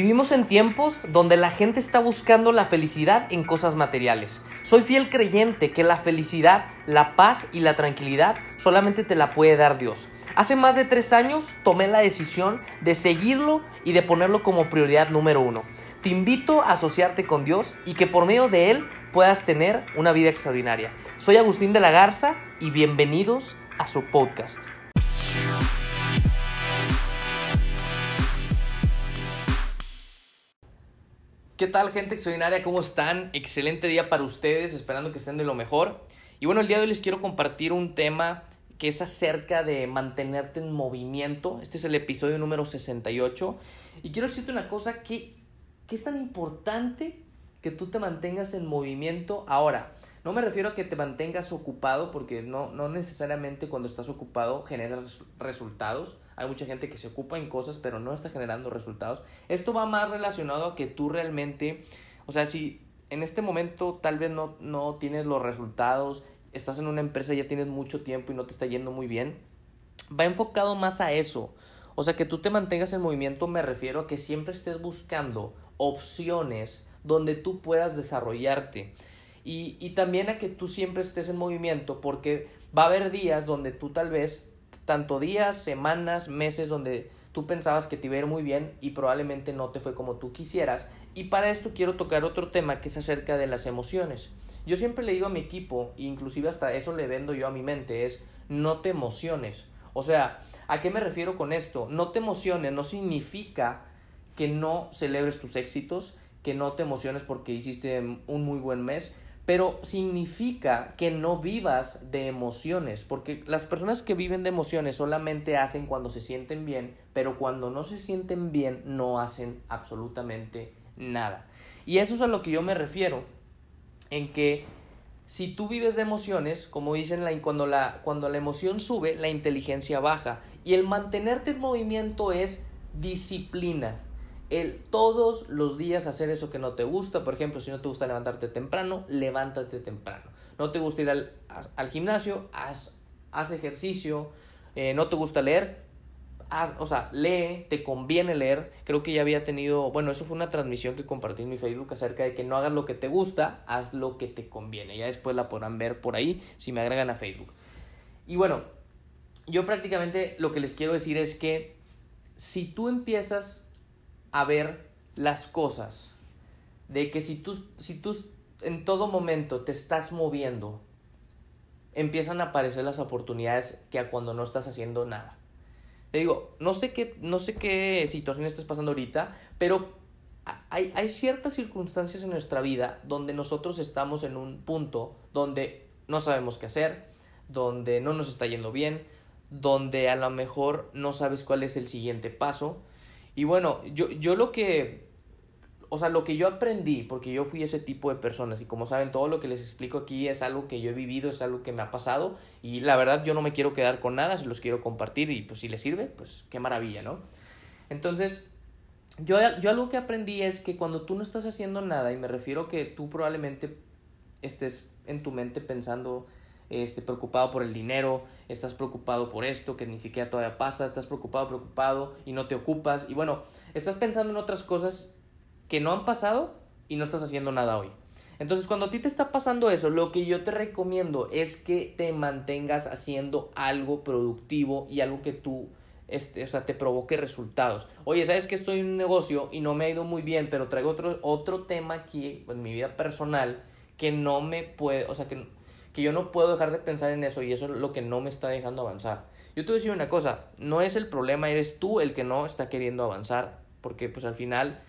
Vivimos en tiempos donde la gente está buscando la felicidad en cosas materiales. Soy fiel creyente que la felicidad, la paz y la tranquilidad solamente te la puede dar Dios. Hace más de tres años tomé la decisión de seguirlo y de ponerlo como prioridad número uno. Te invito a asociarte con Dios y que por medio de Él puedas tener una vida extraordinaria. Soy Agustín de la Garza y bienvenidos a su podcast. ¿Qué tal gente extraordinaria? ¿Cómo están? Excelente día para ustedes, esperando que estén de lo mejor. Y bueno, el día de hoy les quiero compartir un tema que es acerca de mantenerte en movimiento. Este es el episodio número 68. Y quiero decirte una cosa, que, que es tan importante que tú te mantengas en movimiento ahora. No me refiero a que te mantengas ocupado, porque no, no necesariamente cuando estás ocupado generas resultados hay mucha gente que se ocupa en cosas pero no está generando resultados. Esto va más relacionado a que tú realmente, o sea, si en este momento tal vez no, no tienes los resultados, estás en una empresa, ya tienes mucho tiempo y no te está yendo muy bien, va enfocado más a eso. O sea, que tú te mantengas en movimiento me refiero a que siempre estés buscando opciones donde tú puedas desarrollarte. Y, y también a que tú siempre estés en movimiento porque va a haber días donde tú tal vez tanto días, semanas, meses donde tú pensabas que te iba a ir muy bien y probablemente no te fue como tú quisieras. Y para esto quiero tocar otro tema que es acerca de las emociones. Yo siempre le digo a mi equipo, inclusive hasta eso le vendo yo a mi mente, es no te emociones. O sea, ¿a qué me refiero con esto? No te emociones no significa que no celebres tus éxitos, que no te emociones porque hiciste un muy buen mes, pero significa que no vivas de emociones, porque las personas que viven de emociones solamente hacen cuando se sienten bien, pero cuando no se sienten bien no hacen absolutamente nada. Y eso es a lo que yo me refiero, en que si tú vives de emociones, como dicen, la, cuando, la, cuando la emoción sube, la inteligencia baja, y el mantenerte en movimiento es disciplina el todos los días hacer eso que no te gusta. Por ejemplo, si no te gusta levantarte temprano, levántate temprano. No te gusta ir al, al gimnasio, haz, haz ejercicio. Eh, no te gusta leer, haz, o sea, lee, te conviene leer. Creo que ya había tenido, bueno, eso fue una transmisión que compartí en mi Facebook acerca de que no hagas lo que te gusta, haz lo que te conviene. Ya después la podrán ver por ahí si me agregan a Facebook. Y bueno, yo prácticamente lo que les quiero decir es que si tú empiezas a ver las cosas. De que si tú, si tú en todo momento te estás moviendo, empiezan a aparecer las oportunidades que a cuando no estás haciendo nada. Te digo, no sé qué, no sé qué situación estás pasando ahorita, pero hay, hay ciertas circunstancias en nuestra vida donde nosotros estamos en un punto donde no sabemos qué hacer, donde no nos está yendo bien, donde a lo mejor no sabes cuál es el siguiente paso, y bueno, yo, yo lo que, o sea, lo que yo aprendí, porque yo fui ese tipo de personas y como saben, todo lo que les explico aquí es algo que yo he vivido, es algo que me ha pasado y la verdad yo no me quiero quedar con nada, si los quiero compartir y pues si les sirve, pues qué maravilla, ¿no? Entonces, yo, yo algo que aprendí es que cuando tú no estás haciendo nada, y me refiero que tú probablemente estés en tu mente pensando, este, preocupado por el dinero, estás preocupado por esto que ni siquiera todavía pasa, estás preocupado, preocupado y no te ocupas y bueno, estás pensando en otras cosas que no han pasado y no estás haciendo nada hoy. Entonces, cuando a ti te está pasando eso, lo que yo te recomiendo es que te mantengas haciendo algo productivo y algo que tú, este, o sea, te provoque resultados. Oye, ¿sabes que estoy en un negocio y no me ha ido muy bien, pero traigo otro, otro tema aquí en mi vida personal que no me puede, o sea, que que yo no puedo dejar de pensar en eso y eso es lo que no me está dejando avanzar. Yo te voy a decir una cosa, no es el problema, eres tú el que no está queriendo avanzar, porque pues al final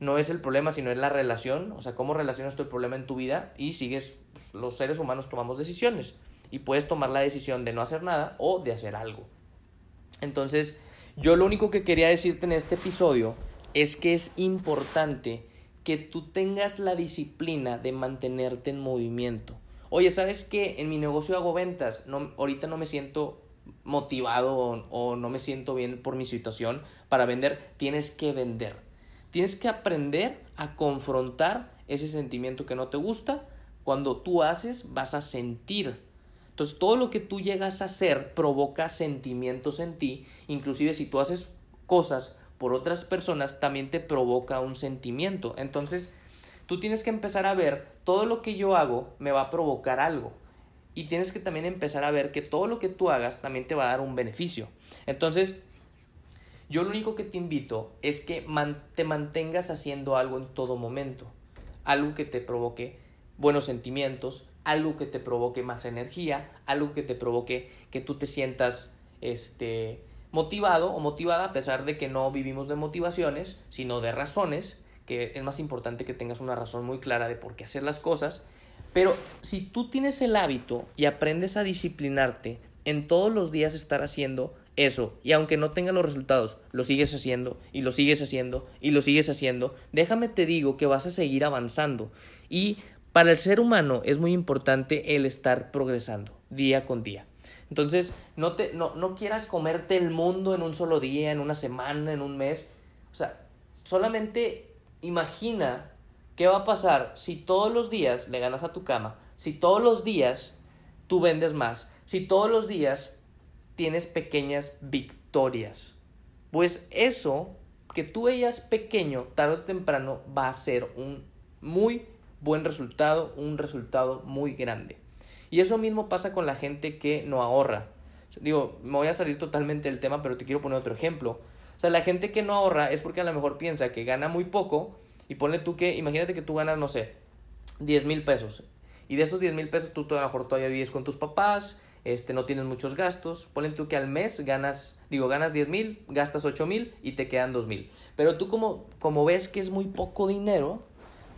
no es el problema, sino es la relación, o sea, cómo relacionas tu problema en tu vida y sigues, pues, los seres humanos tomamos decisiones y puedes tomar la decisión de no hacer nada o de hacer algo. Entonces, yo lo único que quería decirte en este episodio es que es importante que tú tengas la disciplina de mantenerte en movimiento. Oye, ¿sabes qué? En mi negocio hago ventas. No, ahorita no me siento motivado o, no me siento bien por mi situación para vender. Tienes que vender. Tienes que aprender a confrontar ese sentimiento que no te gusta. Cuando tú haces, vas a sentir. Entonces, todo lo que tú llegas a hacer provoca sentimientos en ti. Inclusive si tú haces cosas por otras personas también te provoca un sentimiento. Entonces, tú tienes que empezar a ver todo lo que yo hago me va a provocar algo. Y tienes que también empezar a ver que todo lo que tú hagas también te va a dar un beneficio. Entonces, yo lo único que te invito es que te mantengas haciendo algo en todo momento. Algo que te provoque buenos sentimientos, algo que te provoque más energía, algo que te provoque que tú te sientas este motivado o motivada a pesar de que no vivimos de motivaciones, sino de razones, que es más importante que tengas una razón muy clara de por qué hacer las cosas. Pero si tú tienes el hábito y aprendes a disciplinarte en todos los días estar haciendo eso, y aunque no tenga los resultados, lo sigues haciendo y lo sigues haciendo y lo sigues haciendo, déjame te digo que vas a seguir avanzando. Y para el ser humano es muy importante el estar progresando día con día. Entonces, no, te, no, no quieras comerte el mundo en un solo día, en una semana, en un mes. O sea, solamente imagina qué va a pasar si todos los días le ganas a tu cama, si todos los días tú vendes más, si todos los días tienes pequeñas victorias. Pues eso que tú veías pequeño, tarde o temprano, va a ser un muy buen resultado, un resultado muy grande. Y eso mismo pasa con la gente que no ahorra. Digo, me voy a salir totalmente del tema, pero te quiero poner otro ejemplo. Sea, la gente que no ahorra es porque a lo mejor piensa que gana muy poco y ponle tú que, imagínate que tú ganas, no sé, 10 mil pesos. Y de esos 10 mil pesos tú a lo mejor todavía vives con tus papás, este, no tienes muchos gastos. Ponle tú que al mes ganas, digo, ganas 10 mil, gastas 8 mil y te quedan 2 mil. Pero tú como, como ves que es muy poco dinero,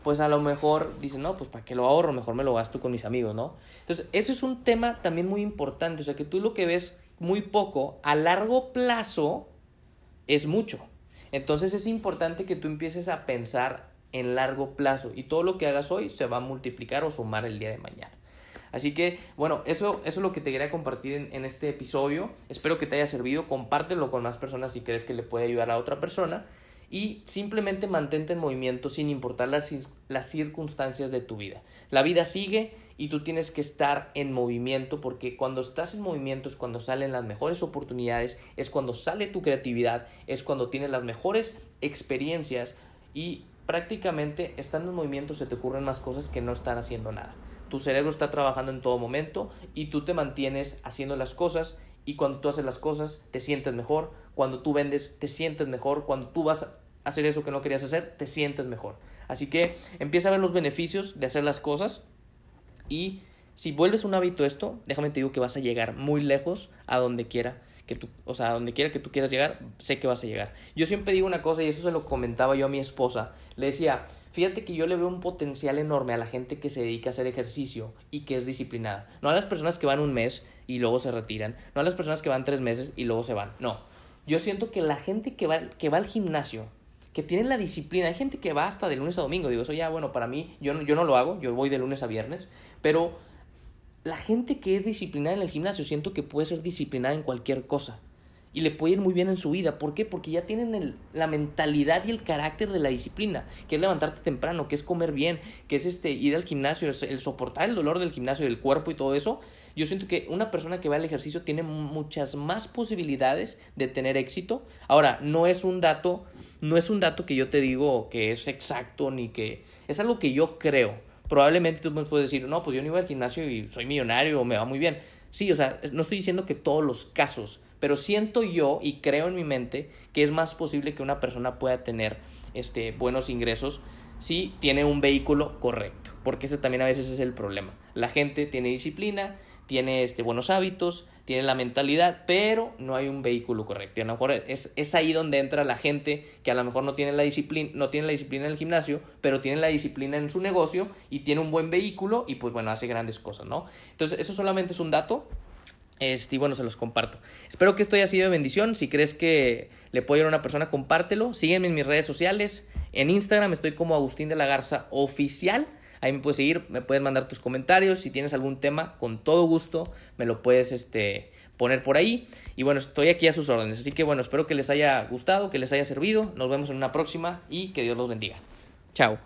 pues a lo mejor dices, no, pues para que lo ahorro, mejor me lo gasto con mis amigos, ¿no? Entonces, ese es un tema también muy importante, o sea, que tú lo que ves muy poco, a largo plazo es mucho. Entonces es importante que tú empieces a pensar en largo plazo y todo lo que hagas hoy se va a multiplicar o sumar el día de mañana. Así que, bueno, eso, eso es lo que te quería compartir en, en, este episodio. Espero que te haya servido. Compártelo con más personas si crees que le puede ayudar a otra persona y simplemente mantente en movimiento sin importar las, las circunstancias de tu vida. La vida sigue y tú tienes que estar en movimiento porque cuando estás en movimiento es cuando salen las mejores oportunidades, es cuando sale tu creatividad, es cuando tienes las mejores experiencias y prácticamente estando en movimiento se te ocurren más cosas que no estar haciendo nada. Tu cerebro está trabajando en todo momento y tú te mantienes haciendo las cosas y cuando tú haces las cosas te sientes mejor, cuando tú vendes te sientes mejor, cuando tú vas a hacer eso que no querías hacer te sientes mejor. Así que empieza a ver los beneficios de hacer las cosas y si vuelves un hábito esto, déjame te digo que vas a llegar muy lejos a donde quiera que tú, o sea, a donde quiera que tú quieras llegar, sé que vas a llegar. Yo siempre digo una cosa y eso se lo comentaba yo a mi esposa. Le decía, fíjate que yo le veo un potencial enorme a la gente que se dedica a hacer ejercicio y que es disciplinada. No a las personas que van un mes y luego se retiran. No a las personas que van tres meses y luego se van. No. Yo siento que la gente que va, que va al gimnasio, que tiene la disciplina, hay gente que va hasta de lunes a domingo. Digo, eso ya, bueno, para mí, yo no, yo no lo hago, yo voy de lunes a viernes, pero la gente que es disciplinada en el gimnasio, siento que puede ser disciplinada en cualquier cosa y le puede ir muy bien en su vida. ¿Por qué? Porque ya tienen la mentalidad y el carácter de la disciplina, que es levantarte temprano, que es comer bien, que es este ir al gimnasio, el soportar el dolor del gimnasio, del cuerpo y todo eso. Yo siento que una persona que va al ejercicio tiene muchas más posibilidades de tener éxito. Ahora, no es un dato, no es un dato que yo te digo que es exacto ni que es algo que yo creo. Probablemente tú me puedes decir, no, pues yo no iba al gimnasio y soy millonario o me va muy bien. Sí, o sea, no estoy diciendo que todos los casos, pero siento yo y creo en mi mente que es más posible que una persona pueda tener este, buenos ingresos si tiene un vehículo correcto, porque ese también a veces es el problema. La gente tiene disciplina, tiene este, buenos hábitos, tiene la mentalidad, pero no hay un vehículo correcto. Y a lo mejor es, es ahí donde entra la gente que a lo mejor no tiene la disciplina, no tiene la disciplina en el gimnasio, pero tiene la disciplina en su negocio y tiene un buen vehículo y pues bueno, hace grandes cosas, ¿no? Entonces, eso solamente es un dato este, y bueno, se los comparto. Espero que esto haya sido de bendición. Si crees que le puede ir a una persona, compártelo. Sígueme en mis redes sociales. En Instagram estoy como Agustín de la Garza Oficial. Ahí me puedes seguir, me puedes mandar tus comentarios. Si tienes algún tema, con todo gusto me lo puedes este, poner por ahí. Y bueno, estoy aquí a sus órdenes. Así que bueno, espero que les haya gustado, que les haya servido. Nos vemos en una próxima y que Dios los bendiga. Chao.